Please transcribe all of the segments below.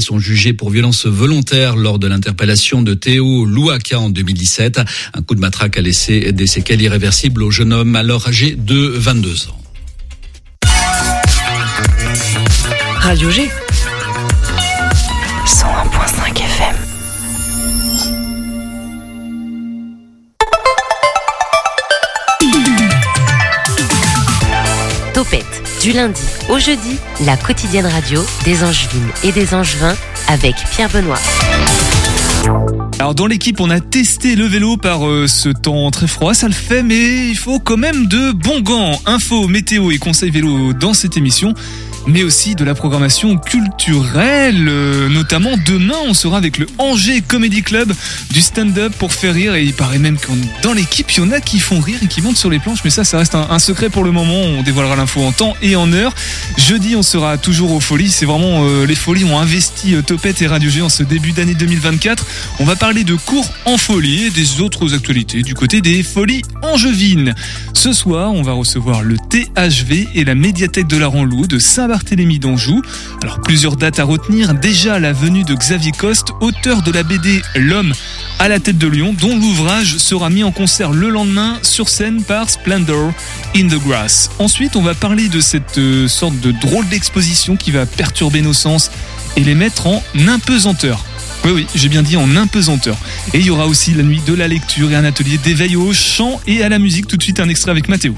sont jugés pour violence volontaire lors de l'interpellation de Théo Louaka en 2017. Un coup de matraque a laissé des séquelles irréversibles au jeune homme alors âgé de 22 ans. Radio G. du lundi au jeudi, la quotidienne radio des Angevines et des Angevins avec Pierre Benoît. Alors dans l'équipe, on a testé le vélo par euh, ce temps très froid, ça le fait, mais il faut quand même de bons gants. Info, météo et conseils vélo dans cette émission mais aussi de la programmation culturelle. Euh, notamment demain, on sera avec le Angers Comedy Club du stand-up pour faire rire. Et il paraît même que dans l'équipe, il y en a qui font rire et qui montent sur les planches. Mais ça, ça reste un, secret pour le moment. On dévoilera l'info en temps et en heure. Jeudi, on sera toujours aux folies. C'est vraiment euh, les folies ont investi euh, Topette et Radio G en ce début d'année 2024. On va parler de cours en folie et des autres actualités du côté des folies angevines. Ce soir, on va recevoir le THV et la médiathèque de la Ranlou de saint Barthélemy d'Anjou. Alors plusieurs dates à retenir. Déjà la venue de Xavier Coste, auteur de la BD L'homme à la tête de lion, dont l'ouvrage sera mis en concert le lendemain sur scène par Splendor in the Grass. Ensuite, on va parler de cette euh, sorte de drôle d'exposition qui va perturber nos sens et les mettre en impesanteur. Oui, oui, j'ai bien dit en impesanteur. Et il y aura aussi la nuit de la lecture et un atelier d'éveil au chant et à la musique. Tout de suite, un extrait avec Mathéo.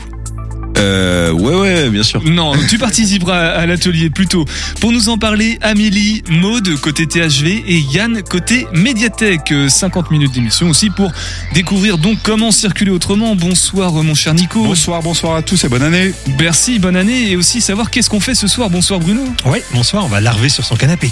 Euh, ouais, ouais, bien sûr. Non, tu participeras à l'atelier plutôt. Pour nous en parler, Amélie, Maude côté THV et Yann côté médiathèque. 50 minutes d'émission aussi pour découvrir donc comment circuler autrement. Bonsoir mon cher Nico. Bonsoir, bonsoir à tous et bonne année. Merci, bonne année et aussi savoir qu'est-ce qu'on fait ce soir. Bonsoir Bruno. Oui, bonsoir, on va larver sur son canapé.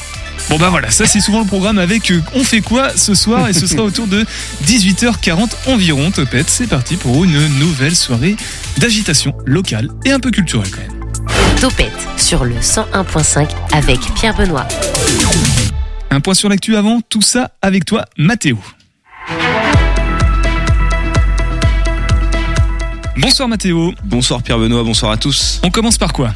Bon bah voilà, ça c'est souvent le programme avec euh, On fait quoi ce soir et ce sera autour de 18h40 environ. Topette, c'est parti pour une nouvelle soirée d'agitation locale et un peu culturelle quand même. Topette sur le 101.5 avec Pierre Benoît. Un point sur l'actu avant, tout ça avec toi Mathéo. Bonsoir Mathéo. Bonsoir Pierre Benoît, bonsoir à tous. On commence par quoi?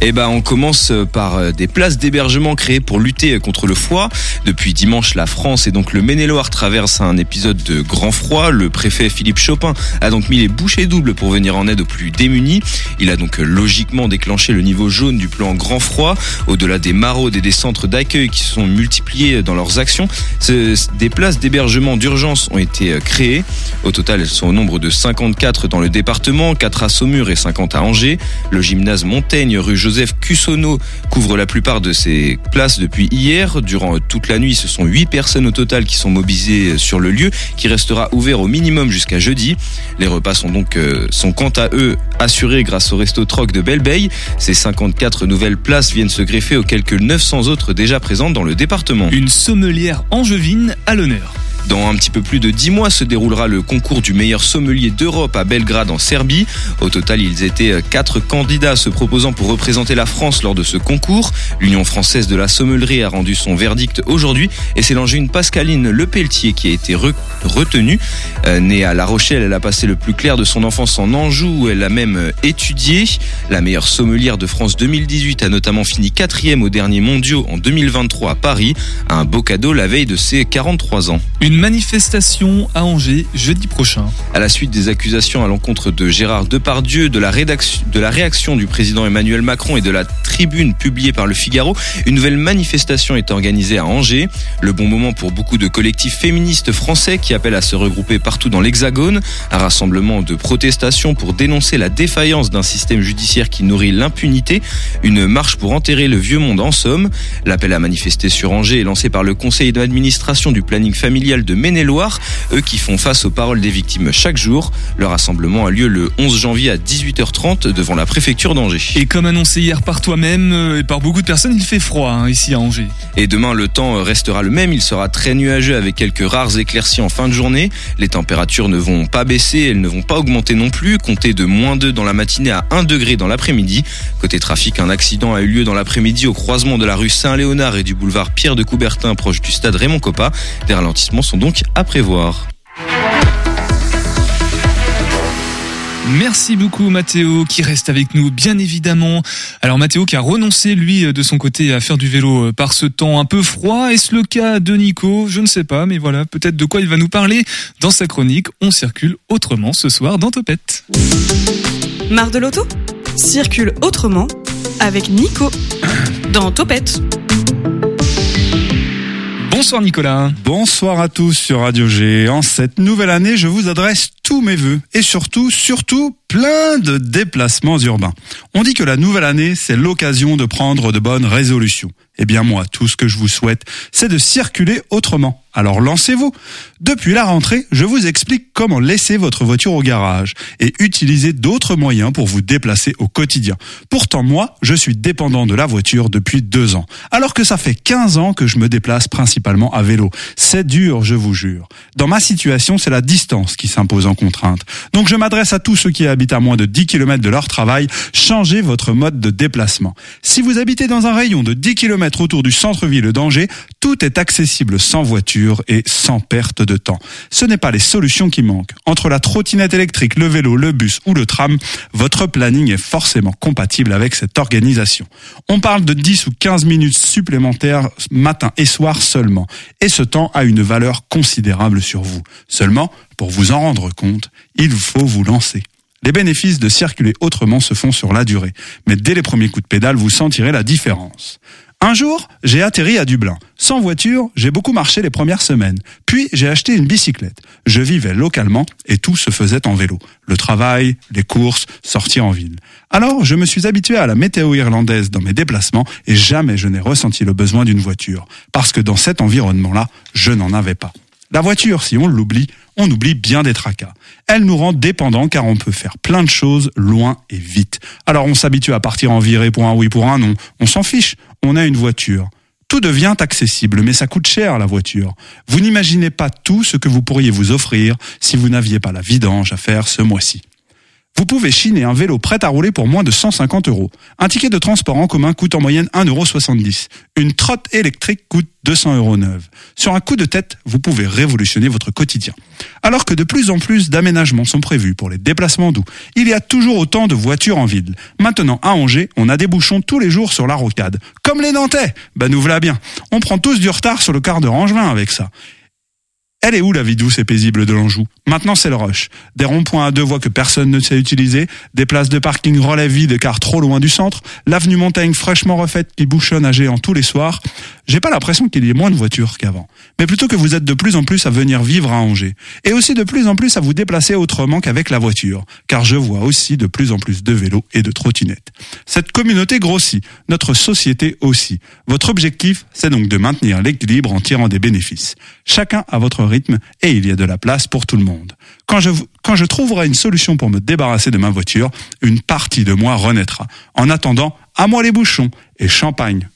Eh ben, on commence par euh, des places d'hébergement créées pour lutter contre le froid. Depuis dimanche, la France et donc le Maine-et-Loire traversent un épisode de grand froid. Le préfet Philippe Chopin a donc mis les bouchées doubles pour venir en aide aux plus démunis. Il a donc logiquement déclenché le niveau jaune du plan grand froid. Au-delà des maraudes et des centres d'accueil qui se sont multipliés dans leurs actions, des places d'hébergement d'urgence ont été euh, créées. Au total, elles sont au nombre de 54 dans le département, 4 à Saumur et 50 à Angers. Le gymnase Montaigne rue Joseph Cussonneau couvre la plupart de ces places depuis hier. Durant toute la nuit, ce sont 8 personnes au total qui sont mobilisées sur le lieu, qui restera ouvert au minimum jusqu'à jeudi. Les repas sont donc euh, quant à eux assurés grâce au resto Troc de Belleveille. Ces 54 nouvelles places viennent se greffer aux quelques 900 autres déjà présentes dans le département. Une sommelière angevine à l'honneur. Dans un petit peu plus de 10 mois se déroulera le concours du meilleur sommelier d'Europe à Belgrade en Serbie. Au total, ils étaient euh, quatre candidats se proposant pour représenter la France lors de ce concours. L'Union française de la sommellerie a rendu son verdict aujourd'hui et c'est l'angevine Pascaline Lepelletier qui a été retenue. Euh, née à La Rochelle, elle a passé le plus clair de son enfance en Anjou où elle a même euh, étudié. La meilleure sommelière de France 2018 a notamment fini quatrième au dernier mondiaux en 2023 à Paris. Un beau cadeau la veille de ses 43 ans manifestation à Angers jeudi prochain. À la suite des accusations à l'encontre de Gérard Depardieu, de la, rédaction, de la réaction du président Emmanuel Macron et de la tribune publiée par le Figaro, une nouvelle manifestation est organisée à Angers. Le bon moment pour beaucoup de collectifs féministes français qui appellent à se regrouper partout dans l'Hexagone. Un rassemblement de protestations pour dénoncer la défaillance d'un système judiciaire qui nourrit l'impunité. Une marche pour enterrer le vieux monde en somme. L'appel à manifester sur Angers est lancé par le conseil d'administration du planning familial de Maine-et-Loire, eux qui font face aux paroles des victimes chaque jour. Le rassemblement a lieu le 11 janvier à 18h30 devant la préfecture d'Angers. Et comme annoncé hier par toi-même euh, et par beaucoup de personnes, il fait froid hein, ici à Angers. Et demain, le temps restera le même. Il sera très nuageux avec quelques rares éclaircies en fin de journée. Les températures ne vont pas baisser, elles ne vont pas augmenter non plus. Comptez de moins 2 dans la matinée à 1 degré dans l'après-midi. Côté trafic, un accident a eu lieu dans l'après-midi au croisement de la rue Saint-Léonard et du boulevard Pierre de Coubertin proche du stade Raymond Coppa. Des ralentissements sont donc à prévoir. Merci beaucoup Mathéo qui reste avec nous bien évidemment. Alors Mathéo qui a renoncé lui de son côté à faire du vélo par ce temps un peu froid. Est-ce le cas de Nico? Je ne sais pas mais voilà peut-être de quoi il va nous parler dans sa chronique On circule autrement ce soir dans Topette. Marre de l'auto? Circule autrement avec Nico dans Topette. Bonsoir Nicolas. Bonsoir à tous sur Radio G. En cette nouvelle année, je vous adresse tous mes vœux et surtout, surtout, plein de déplacements urbains. On dit que la nouvelle année, c'est l'occasion de prendre de bonnes résolutions. Eh bien moi, tout ce que je vous souhaite, c'est de circuler autrement. Alors lancez-vous. Depuis la rentrée, je vous explique comment laisser votre voiture au garage et utiliser d'autres moyens pour vous déplacer au quotidien. Pourtant moi, je suis dépendant de la voiture depuis deux ans, alors que ça fait 15 ans que je me déplace principalement à vélo. C'est dur, je vous jure. Dans ma situation, c'est la distance qui s'impose en contrainte. Donc je m'adresse à tous ceux qui habitent à moins de 10 km de leur travail, changez votre mode de déplacement. Si vous habitez dans un rayon de 10 km autour du centre-ville d'Angers, tout est accessible sans voiture et sans perte de temps. Ce n'est pas les solutions qui manquent. Entre la trottinette électrique, le vélo, le bus ou le tram, votre planning est forcément compatible avec cette organisation. On parle de 10 ou 15 minutes supplémentaires matin et soir seulement. Et ce temps a une valeur considérable sur vous. Seulement, pour vous en rendre compte, il faut vous lancer. Les bénéfices de circuler autrement se font sur la durée, mais dès les premiers coups de pédale, vous sentirez la différence. Un jour, j'ai atterri à Dublin. Sans voiture, j'ai beaucoup marché les premières semaines. Puis, j'ai acheté une bicyclette. Je vivais localement et tout se faisait en vélo. Le travail, les courses, sortir en ville. Alors, je me suis habitué à la météo irlandaise dans mes déplacements et jamais je n'ai ressenti le besoin d'une voiture. Parce que dans cet environnement-là, je n'en avais pas. La voiture, si on l'oublie, on oublie bien des tracas. Elle nous rend dépendants car on peut faire plein de choses loin et vite. Alors on s'habitue à partir en virée pour un oui pour un non. On s'en fiche, on a une voiture. Tout devient accessible, mais ça coûte cher la voiture. Vous n'imaginez pas tout ce que vous pourriez vous offrir si vous n'aviez pas la vidange à faire ce mois-ci. Vous pouvez chiner un vélo prêt à rouler pour moins de 150 euros. Un ticket de transport en commun coûte en moyenne 1,70 euro. Une trotte électrique coûte 200 euros neuve. Sur un coup de tête, vous pouvez révolutionner votre quotidien. Alors que de plus en plus d'aménagements sont prévus pour les déplacements doux, il y a toujours autant de voitures en ville. Maintenant, à Angers, on a des bouchons tous les jours sur la rocade. Comme les Nantais Ben nous voilà bien. On prend tous du retard sur le quart de Rangevin avec ça. Elle est où la vie douce et paisible de l'Anjou? Maintenant c'est le rush. Des ronds-points à deux voies que personne ne sait utiliser, des places de parking relais vides car trop loin du centre, l'avenue Montaigne fraîchement refaite qui bouchonne à géant tous les soirs. J'ai pas l'impression qu'il y ait moins de voitures qu'avant, mais plutôt que vous êtes de plus en plus à venir vivre à Angers, et aussi de plus en plus à vous déplacer autrement qu'avec la voiture, car je vois aussi de plus en plus de vélos et de trottinettes. Cette communauté grossit, notre société aussi. Votre objectif, c'est donc de maintenir l'équilibre en tirant des bénéfices. Chacun à votre rythme et il y a de la place pour tout le monde. Quand je, quand je trouverai une solution pour me débarrasser de ma voiture, une partie de moi renaîtra. En attendant, à moi les bouchons et champagne.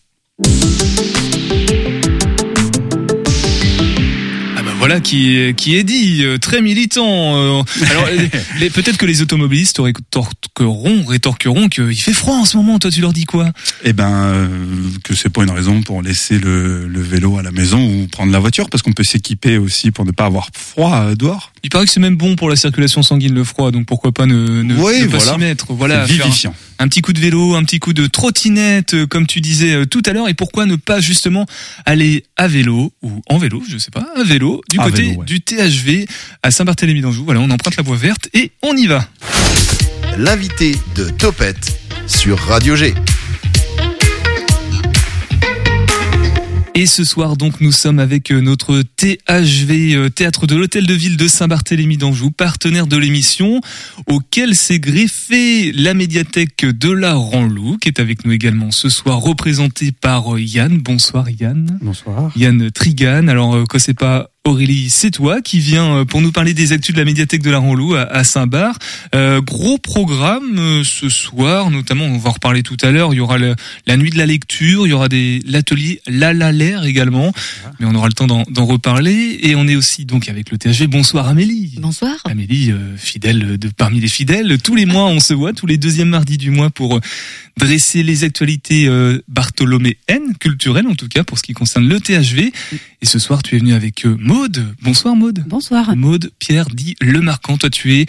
Voilà qui est, qui est dit, euh, très militant. euh. Alors les- peut-être que les automobilistes rétorqueront, rétorqueront qu'il fait froid en ce moment. Toi, tu leur dis quoi? Eh ben, euh, que c'est pas une raison pour laisser le, le vélo à la maison ou prendre la voiture, parce qu'on peut s'équiper aussi pour ne pas avoir froid euh, dehors. Il paraît que c'est même bon pour la circulation sanguine le froid, donc pourquoi pas ne, ne, Oui, ne pas voilà. s'y mettre. Voilà, faire vivifiant. Un petit coup de vélo, un petit coup de trottinette, euh, comme tu disais euh, tout à l'heure, et pourquoi ne pas justement aller à vélo ou en vélo, je sais pas, à vélo du À côté vélo, ouais. du THV à Saint-Barthélemy d'Anjou. Voilà, on emprunte la voie verte et on y va. L'invité de Topette sur Radio G. Et ce soir, donc, nous sommes avec euh, notre THV, euh, Théâtre de l'Hôtel de Ville de Saint-Barthélemy d'Anjou, partenaire de l'émission, auquel s'est greffée la médiathèque de la Ranlou, qui est avec nous également ce soir, représentée par euh, Yann. Bonsoir Yann. Bonsoir. Yann Trigan. Alors, que c'est pas Aurélie, c'est toi qui viens euh, pour nous parler des actus de la médiathèque de la Ranlou à, à Saint-Bar. Euh, gros programme euh, ce soir, notamment, on va en reparler tout à l'heure. Il y aura le- la nuit de la lecture, il y aura des l'atelier La La L'air également, mais on aura le temps d'en d'en reparler. Et on est aussi donc avec le THV. Bonsoir Amélie. Bonsoir. Amélie, euh, fidèle de parmi les fidèles. Tous les mois, on se voit, tous les deuxièmes mardis du mois, pour euh, dresser les actualités euh, bartholoméennes, culturelles en tout cas, pour ce qui concerne le THV. Et ce soir, tu es venu avec euh, Maude. Bonsoir Maude. Bonsoir. Maude Pierre dit Le Marquant. Toi, tu es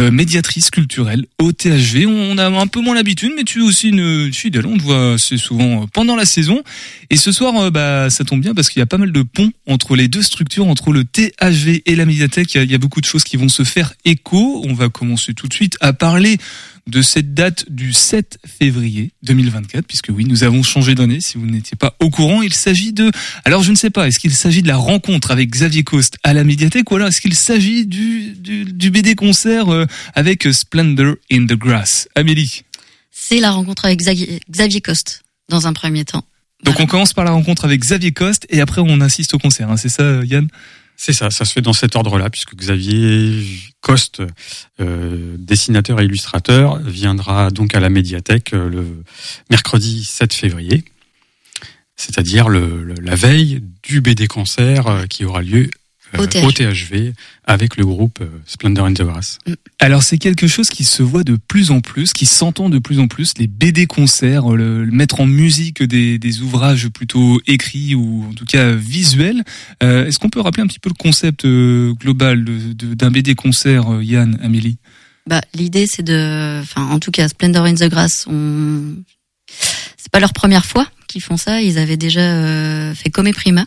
euh, médiatrice culturelle au THV. On a un peu moins l'habitude, mais tu es aussi une fidèle. On te voit assez souvent euh, pendant la saison. Et ce soir, euh, bah, ça tombe bien parce qu'il y a pas mal de ponts entre les deux structures, entre le THV et la médiathèque. Il y a, il y a beaucoup de choses qui vont se faire écho. On va commencer tout de suite à parler de cette date du 7 février 2024, puisque oui, nous avons changé d'année, si vous n'étiez pas au courant. Il s'agit de... Alors je ne sais pas, est-ce qu'il s'agit de la rencontre avec Xavier Coste à la médiathèque, ou alors est-ce qu'il s'agit du, du, du BD concert euh, avec Splendor in the Grass Amélie C'est la rencontre avec Xavier, Xavier Coste, dans un premier temps. Donc on commence par la rencontre avec Xavier Coste, et après on assiste au concert, hein, c'est ça Yann? C'est ça, ça se fait dans cet ordre-là, puisque Xavier Coste, euh, dessinateur et illustrateur, viendra donc à la médiathèque euh, le mercredi 7 février, c'est-à-dire la veille du BD concert euh, qui aura lieu euh, Au THV. au THV avec le groupe euh, Splendor in the Grass. Alors c'est quelque chose qui se voit de plus en plus, qui s'entend de plus en plus, les BD concerts, le, le mettre en musique des, des ouvrages plutôt écrits ou en tout cas visuels. Euh, Est-ce qu'on peut rappeler un petit peu le concept euh, global de- de- d'un BD concert, euh, Yann, Amélie? Bah, l'idée, c'est de, enfin, en tout cas, Splendor in the Grass, on... c'est pas leur première fois qu'ils font ça. Ils avaient déjà euh, fait Come Prima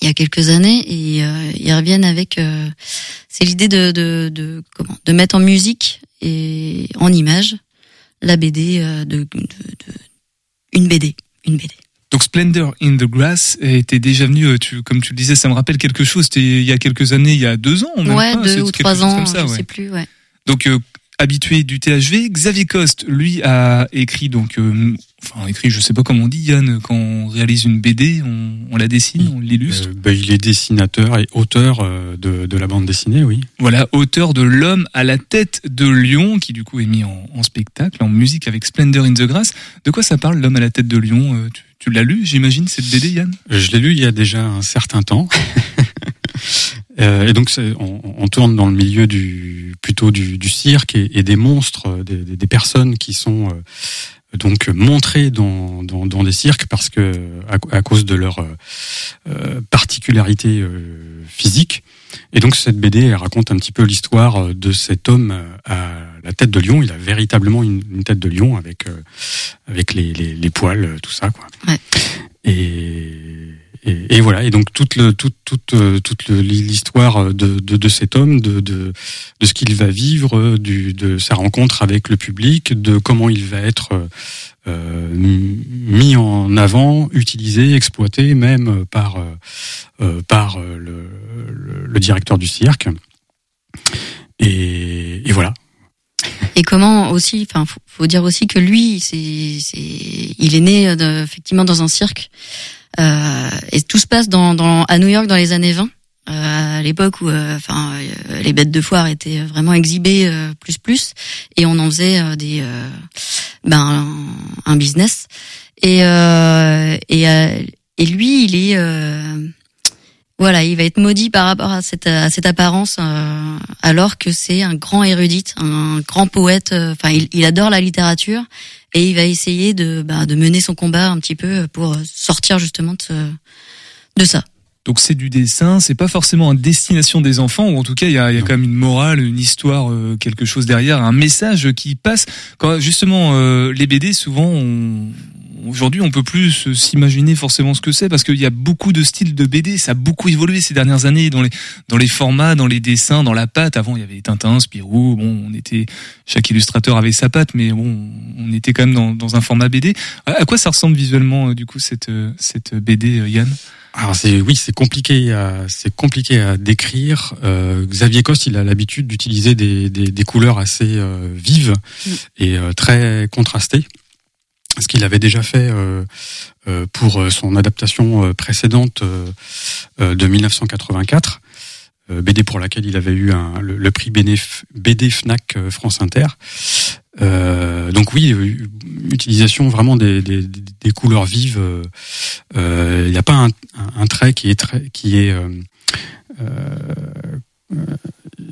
il y a quelques années et euh, ils reviennent avec. euh, c'est l'idée de, de, de comment, de mettre en musique et en image la BD euh, de, de, une BD, une BD. Donc Splendor in the Grass était déjà venu, euh, tu, comme tu le disais, ça me rappelle quelque chose. C'était il y a quelques années, il y a deux ans, même ouais, pas, deux ou trois ans, ça, je ouais. sais plus. Ouais. Donc euh, habitué du THV, Xavier Coste, lui, a écrit donc, euh, enfin écrit, je sais pas comment on dit, Yann, quand on réalise une BD, on, on la dessine, on l'illustre. Euh, bah, il est dessinateur et auteur euh, de, de la bande dessinée, oui. Voilà, auteur de L'homme à la tête de lion, qui du coup est mis en, en spectacle, en musique avec Splendor in the Grass. De quoi ça parle, L'homme à la tête de lion Euh, Tu, tu l'as lu, j'imagine, cette BD, Yann? Je l'ai lu il y a déjà un certain temps. Euh, et donc on, on tourne dans le milieu du plutôt du, du cirque et, et des monstres, euh, des, personnes qui sont euh, donc montrées dans, dans, dans des cirques parce que à, à cause de leur euh, particularité euh, physique. Et donc cette BD elle raconte un petit peu l'histoire de cet homme à la tête de lion. Il a véritablement une, une tête de lion avec euh, avec les, les, les poils, tout ça quoi. Ouais. Et, et, voilà. Et donc toute le, toute toute euh, toute l'histoire de, de, de cet homme, de, de de ce qu'il va vivre, du, de sa rencontre avec le public, de comment il va être euh, euh, mis en avant, utilisé, exploité même par euh, euh, par le, le, directeur du cirque. Et, et voilà. Et comment aussi, enfin, faut, faut dire aussi que lui, c'est, c'est, il est né effectivement dans un cirque, et tout se passe dans, dans, à New York dans les années 20, euh, à l'époque où, euh, enfin, euh, les bêtes de foire étaient vraiment exhibées euh, plus plus, et on en faisait euh, des, euh, ben, un, business. Et euh, et euh, et lui, il est euh, voilà, il va être maudit par rapport à cette à cette apparence, euh, alors que c'est un grand érudite, un grand poète. euh, Enfin, il, adore la littérature et il va essayer de bah, de mener son combat un petit peu pour sortir justement de ce- de ça. Donc c'est du dessin, c'est pas forcément à destination des enfants, ou en tout cas il y a, y a quand même une morale, une histoire, euh, quelque chose derrière, un message qui passe. Quand justement euh, les BD, souvent, on- aujourd'hui on peut plus s'imaginer forcément ce que c'est parce qu'il y a beaucoup de styles de BD, ça a beaucoup évolué ces dernières années dans les dans les formats, dans les dessins, dans la patte. Avant il y avait Tintin, Spirou, bon on était chaque illustrateur avait sa patte, mais bon on était quand même dans, dans un format BD. À à quoi ça ressemble visuellement euh, du coup cette euh, cette BD, euh, Yann? Alors c'est oui, c'est compliqué, à, c'est compliqué à décrire. Euh, Xavier Coste, il a l'habitude d'utiliser des, des, des couleurs assez euh, vives Mm. et euh, très contrastées. Ce qu'il avait déjà fait euh, euh, pour son adaptation précédente de 1984, euh, BD pour laquelle il avait eu un, le, le prix BD Fnac France Inter. Euh, donc oui, euh, utilisation vraiment des, des, des couleurs vives. euh, euh, Il n'y a pas un, un, trait qui est très, qui est, euh,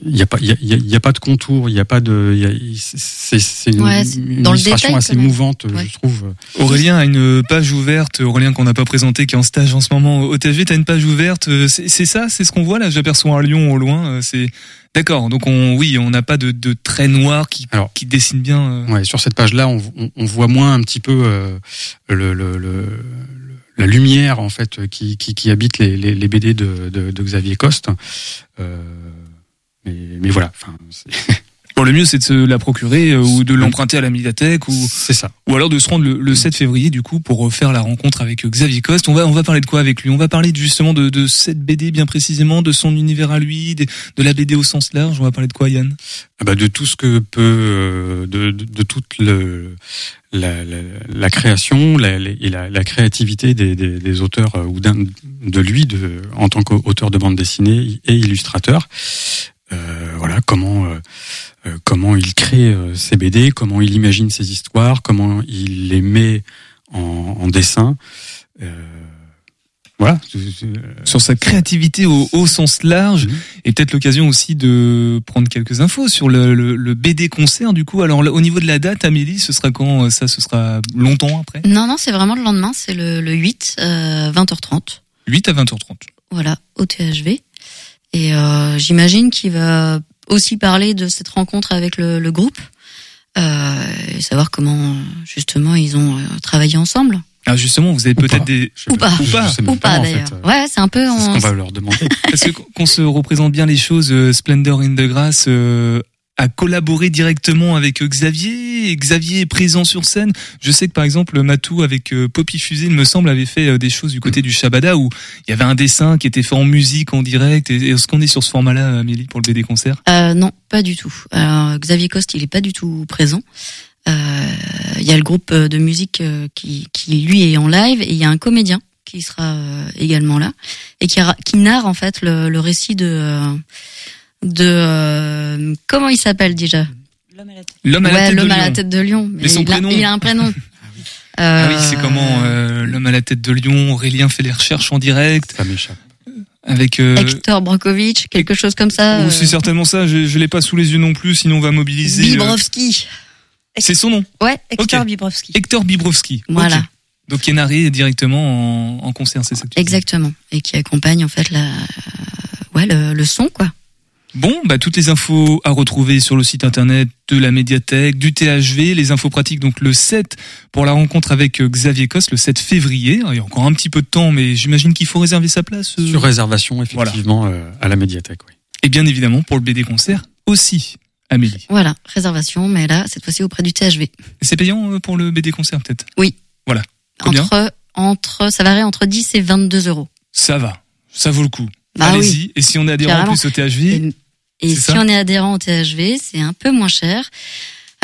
il y a pas il y a, il y a pas de contour, il y a pas de il y a- c'est c'est une, Ouais, une dans le illustration détail, assez mouvante, Ouais. je trouve. Aurélien a une page ouverte, Aurélien qu'on n'a pas présenté, qui est en stage en ce moment au THV, t'as une page ouverte, euh, c'est ça, c'est ce qu'on voit là, j'aperçois un lion au loin, euh, c'est... D'accord, donc on, oui, on n'a pas de, de traits noirs qui, Alors, qui dessinent bien. euh. Ouais, sur cette page-là, on, on, on voit moins un petit peu euh, le, le, le- le- la lumière en fait qui, qui, qui habite les, les, les BD de, de, de Xavier Coste. Euh, mais, mais voilà, enfin, Bon, le mieux c'est de se la procurer euh, ou de l'emprunter à la médiathèque ou, c'est ça. ou alors de se rendre le, le 7 février du coup pour faire la rencontre avec euh, Xavier Coste. On va, on va parler de quoi avec lui? On va parler justement de, de cette BD bien précisément, de son univers à lui, de, de la BD au sens large? On va parler de quoi Yann? Ah bah, de tout ce que peut, euh, de, de, de toute le, la, la, la création la, la- et la, la créativité des, des, des auteurs euh, ou d'un de lui de, en tant qu'auteur de bande dessinée et illustrateur. Euh, voilà comment euh, euh, comment il crée euh, ses BD, comment il imagine ses histoires, comment il les met en, en dessin. Euh, voilà. sur sa créativité au, au sens large Mhm. et peut-être l'occasion aussi de prendre quelques infos sur le, le, le BD concert du coup. Alors là, au niveau de la date, Amélie, ce sera quand Ça, ce sera longtemps après? Non, non, c'est vraiment le lendemain, c'est le, le 8, euh, 20h30. 8 à 20h30. Voilà, au THV. Et euh, j'imagine qu'il va aussi parler de cette rencontre avec le, le groupe euh, et savoir comment justement ils ont euh, travaillé ensemble. Ah justement, vous avez peut-être des Ou pas. Ou pas. Ou en d'ailleurs. fait. Ouais, c'est un peu. C'est ce qu'on va leur demander. parce que qu'on se représente bien les choses. euh, Splendor in the Grass euh, a collaboré directement avec euh, Xavier. Xavier est présent sur scène. Je sais que par exemple Matou avec euh, Poppy Fusée, il me semble, avait fait euh, des choses du côté du Shabada où il y avait un dessin qui était fait en musique en direct. Est-ce qu'on est sur ce format-là, Amélie, pour le BD concert Euh, non, pas du tout. Alors, Xavier Coste, il est pas du tout présent. Il y a le groupe de musique qui, lui est en live et il y a un comédien qui sera également là et qui, narre en fait le, récit de de euh, comment il s'appelle déjà L'homme à la Ouais, tête de l'homme à la lion. tête de lion. Mais son il, a, prénom il a un prénom. Ah oui, Euh, c'est comment euh, l'homme à la tête de lion. Aurélien fait les recherches en direct Ça m'échappe. avec. euh, Hector Brokovich, quelque chose comme ça. euh, c'est certainement ça. Je, je l'ai pas sous les yeux non plus, sinon on va mobiliser. euh, Bibrovski. C'est son nom, Ouais, Hector Ok. Bibrovski. Hector Bibrovski. Voilà. Donc qui est narré directement en, en concert, c'est ça. que tu dis. Exactement. Et qui accompagne en fait la, ouais, le, le son quoi. Bon, bah toutes les infos à retrouver sur le site internet de la médiathèque, du THV, les infos pratiques donc le 7 pour la rencontre avec euh, Xavier Coste le 7 février. Il y a encore un petit peu de temps, mais j'imagine qu'il faut réserver sa place. euh, Sur réservation, effectivement, euh, à la médiathèque. Oui. Et bien évidemment pour le BD concert aussi, Amélie. Voilà, réservation, mais là cette fois-ci auprès du THV. C'est payant pour le BD concert peut-être? Combien? Entre entre ça varie entre 10 et 22 euros. Ça va, ça vaut le coup. Bah Allez-y. Et si on est adhérent en plus au THV, Et, si on est adhérent au THV, c'est un peu moins cher.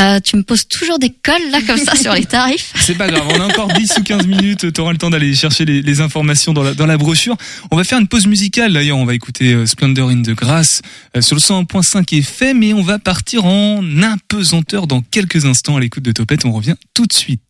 Euh, tu me poses toujours des cols là comme ça sur les tarifs. C'est pas grave, on a encore 10 ou 15 minutes, tu auras le temps d'aller chercher les, les informations dans la, dans la brochure. On va faire une pause musicale d'ailleurs, on va écouter euh, Splendor in the Grass euh, sur le 101.5 FM et on va partir en impesanteur dans quelques instants à l'écoute de Topette, on revient tout de suite.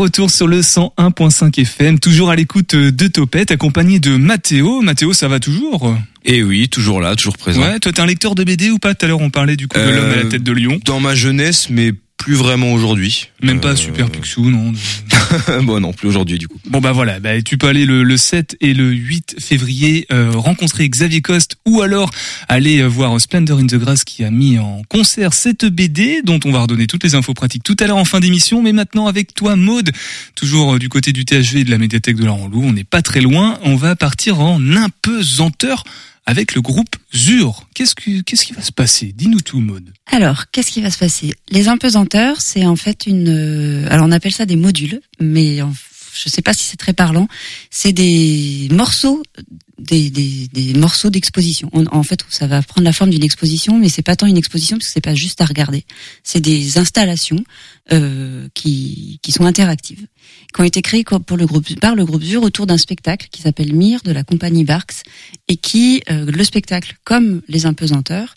Retour sur le 101.5 FM, toujours à l'écoute de Topette, accompagné de Mathéo. Mathéo, ça va toujours? Et Eh oui, toujours là, toujours présent. Ouais, toi t'es un lecteur de BD ou pas? Tout à l'heure on parlait du coup de Euh, l'homme à la tête de lion. Dans ma jeunesse, mais plus vraiment aujourd'hui. Même pas Euh, Super Picsou, non? bon, non, plus aujourd'hui du coup. Bon bah voilà, bah, tu peux aller le, le 7 et le 8 février euh, rencontrer Xavier Coste ou alors aller euh, voir Splendor in the Grass qui a mis en concert cette BD dont on va redonner toutes les infos pratiques tout à l'heure en fin d'émission. Mais maintenant avec toi Maude, toujours euh, du côté du THV et de la médiathèque de Laurent Loup, on n'est pas très loin, on va partir en impesanteur avec le groupe ZUR. Qu'est-ce que qu'est-ce qui va se passer? Dis-nous tout Maude. Alors, qu'est-ce qui va se passer? Les impesanteurs, c'est en fait une. euh, alors, on appelle ça des modules, mais en- je sais pas si c'est très parlant. C'est des morceaux, des, des, des morceaux d'exposition. En, fait, ça va prendre la forme d'une exposition, mais c'est pas tant une exposition parce que c'est pas juste à regarder. C'est des installations euh, qui, qui sont interactives, qui ont été créées pour le groupe par le groupe ZUR autour d'un spectacle qui s'appelle Mire de la compagnie Barks et qui euh, le spectacle, comme les impesanteurs,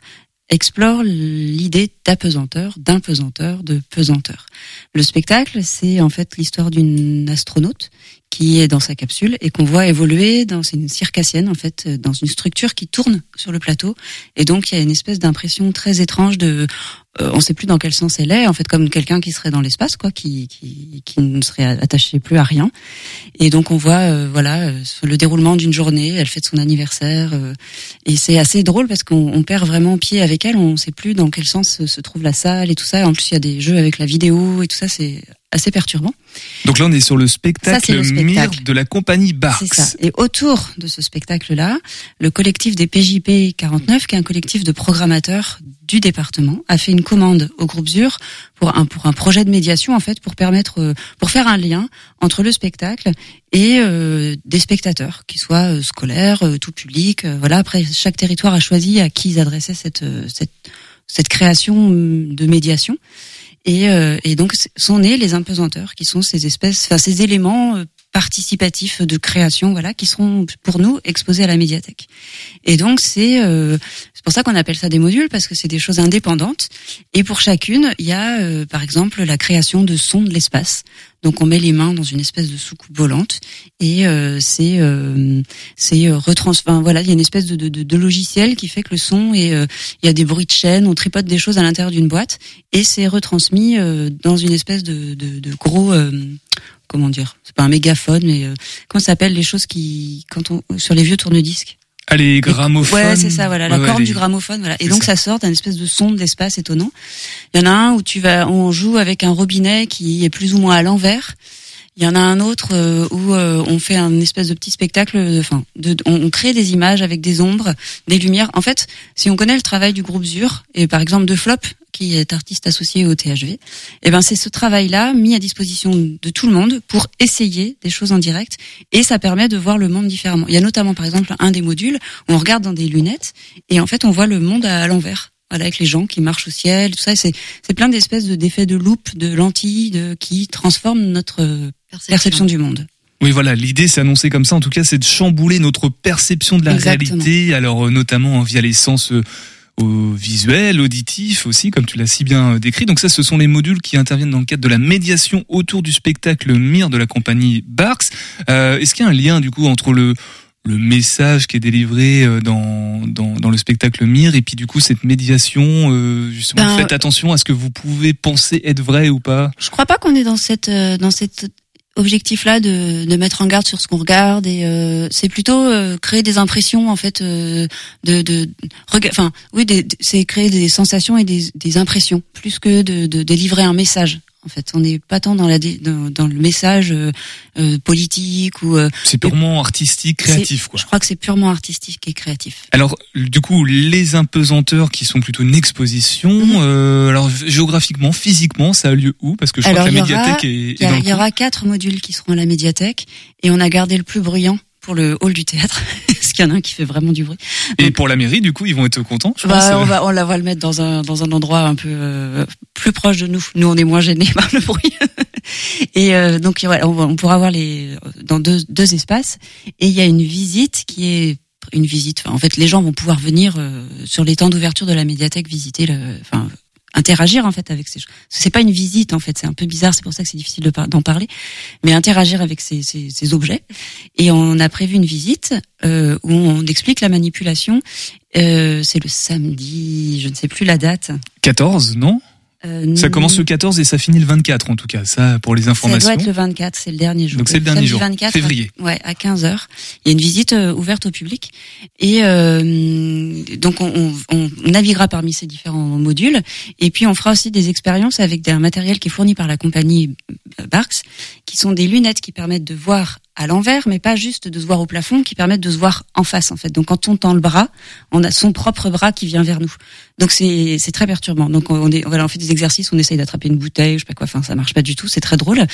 explore l'idée d'apesanteur, d'impesanteur, de pesanteur. Le spectacle, c'est en fait l'histoire d'une astronaute qui est dans sa capsule et qu'on voit évoluer dans une circassienne en fait euh, dans une structure qui tourne sur le plateau et donc il y a une espèce d'impression très étrange de euh, on sait plus dans quel sens elle est. En fait comme quelqu'un qui serait dans l'espace quoi qui, qui qui ne serait attaché plus à rien. Et donc on voit euh, voilà euh, le déroulement d'une journée. Elle fête son anniversaire euh, et c'est assez drôle parce qu'on on perd vraiment pied avec elle. On sait plus dans quel sens se- trouve la salle et tout ça. En plus il y a des jeux avec la vidéo et tout ça. C'est assez perturbant Donc là on est sur le spectacle, Ça, c'est le spectacle. Mire de la compagnie Barks. c'est ça. Et autour de ce spectacle-là, le collectif des PJP 49, qui est un collectif de programmateurs du département, a fait une commande au groupe ZUR pour un pour un projet de médiation en fait pour permettre euh, pour faire un lien entre le spectacle et euh, des spectateurs, qui soient euh, scolaires, tout public. voilà. Après, chaque territoire a choisi à qui ils adressaient cette cette cette création de médiation. Et, euh, et donc sont nés les impesanteurs, qui sont ces espèces, enfin ces éléments euh, participatifs de création, voilà, qui seront pour nous exposés à la médiathèque. Et donc c'est euh, c'est pour ça qu'on appelle ça des modules parce que c'est des choses indépendantes. Et pour chacune, il y a euh, par exemple la création de sons de l'espace. Donc on met les mains dans une espèce de soucoupe volante et euh, c'est euh, c'est euh, retrans. Enfin, voilà, il y a une espèce de, de, de, logiciel qui fait que le son et euh, il y a des bruits de chaîne, on tripote des choses à l'intérieur d'une boîte et c'est retransmis euh, dans une espèce de, de, de gros comment dire c'est pas un mégaphone mais euh, comment ça s'appelle les choses qui quand on sur les vieux tourne-disques? Allez, grammophone. Ouais, c'est ça, voilà, la Ouais, corne les- du gramophone, voilà. Et donc ça. ça sort d'un espèce de son d'espace étonnant. Il y en a un où tu vas, on joue avec un robinet qui est plus ou moins à l'envers. Il y en a un autre euh, où euh, on fait un espèce de petit spectacle, enfin, de, on, on crée des images avec des ombres, des lumières. En fait, si on connaît le travail du groupe ZUR et par exemple de Flop, qui est artiste associé au THV, eh ben c'est ce travail-là mis à disposition de tout le monde pour essayer des choses en direct et ça permet de voir le monde différemment. Il y a notamment par exemple un des modules où on regarde dans des lunettes et en fait on voit le monde à l'envers. Voilà, avec les gens qui marchent au ciel, tout ça, c'est plein d'espèces de d'effets de loupe, de lentilles, de qui transforment notre perception du monde. Oui, voilà, l'idée c'est annoncé comme ça. En tout cas, c'est de chambouler notre perception de la Exactement. réalité. Alors, euh, notamment via les sens euh, au visuel, auditif aussi, comme tu l'as si bien euh, décrit. Donc ça, ce sont les modules qui interviennent dans le cadre de la médiation autour du spectacle Mire de la compagnie Barks. Euh, Est-ce qu'il y a un lien du coup entre le le message qui est délivré dans, dans, dans le spectacle Mire et puis du coup cette médiation euh, justement Ben, faites attention à ce que vous pouvez penser être vrai ou pas? Je crois pas qu'on est dans cette dans cet objectif-là de, de mettre en garde sur ce qu'on regarde et euh, c'est plutôt euh, créer des impressions en fait euh, de de enfin oui c'est créer des sensations et des, des impressions plus que de, de délivrer un message en fait on n'est pas tant dans la dans, dans le message euh, euh, politique ou euh, c'est purement artistique créatif quoi. Je crois que c'est purement artistique et créatif. Alors, du coup, les impesanteurs qui sont plutôt une exposition, Mhm. euh, alors géographiquement, physiquement, ça a lieu où? Parce que je Alors, crois que la aura- médiathèque est, y, il y aura quatre modules qui seront à la médiathèque et on a gardé le plus bruyant pour le hall du théâtre, parce qu'il y en a un qui fait vraiment du bruit. Et pour la mairie, du coup, ils vont être contents, je pense. Bah, on va, on la va le mettre dans un dans un endroit un peu euh, plus proche de nous. Nous, on est moins gênés par le bruit. et euh, donc voilà, on, pourra voir les dans deux deux espaces. Et il y a une visite qui est une visite. enfin, en fait, les gens vont pouvoir venir euh, sur les temps d'ouverture de la médiathèque visiter le, enfin interagir en fait avec ces choses. C'est pas une visite en fait, c'est un peu bizarre, c'est pour ça que c'est difficile d'en parler, mais interagir avec ces, ces, ces objets. Et on a prévu une visite euh, où on explique la manipulation. Euh, c'est le samedi, je ne sais plus la date. 14, non? Euh, Ça commence le 14 et ça finit le 24 en tout cas, ça pour les Ça informations. doit être le 24, c'est le dernier jour. Donc c'est le dernier jour, 24, février. à- ouais, à 15 heures. Il y a une visite euh, ouverte au public et euh, donc on, on, on naviguera parmi ces différents modules et puis on fera aussi des expériences avec un matériel qui est fourni par la compagnie euh, Barks, qui sont des lunettes qui permettent de voir à l'envers, mais pas juste de se voir au plafond, qui permettent de se voir en face en fait. Donc quand on tend le bras, on a son propre bras qui vient vers nous. Donc c'est c'est très perturbant. Donc on est voilà, on fait des exercices, on essaye d'attraper une bouteille, je sais pas quoi. Enfin ça marche pas du tout, c'est très drôle.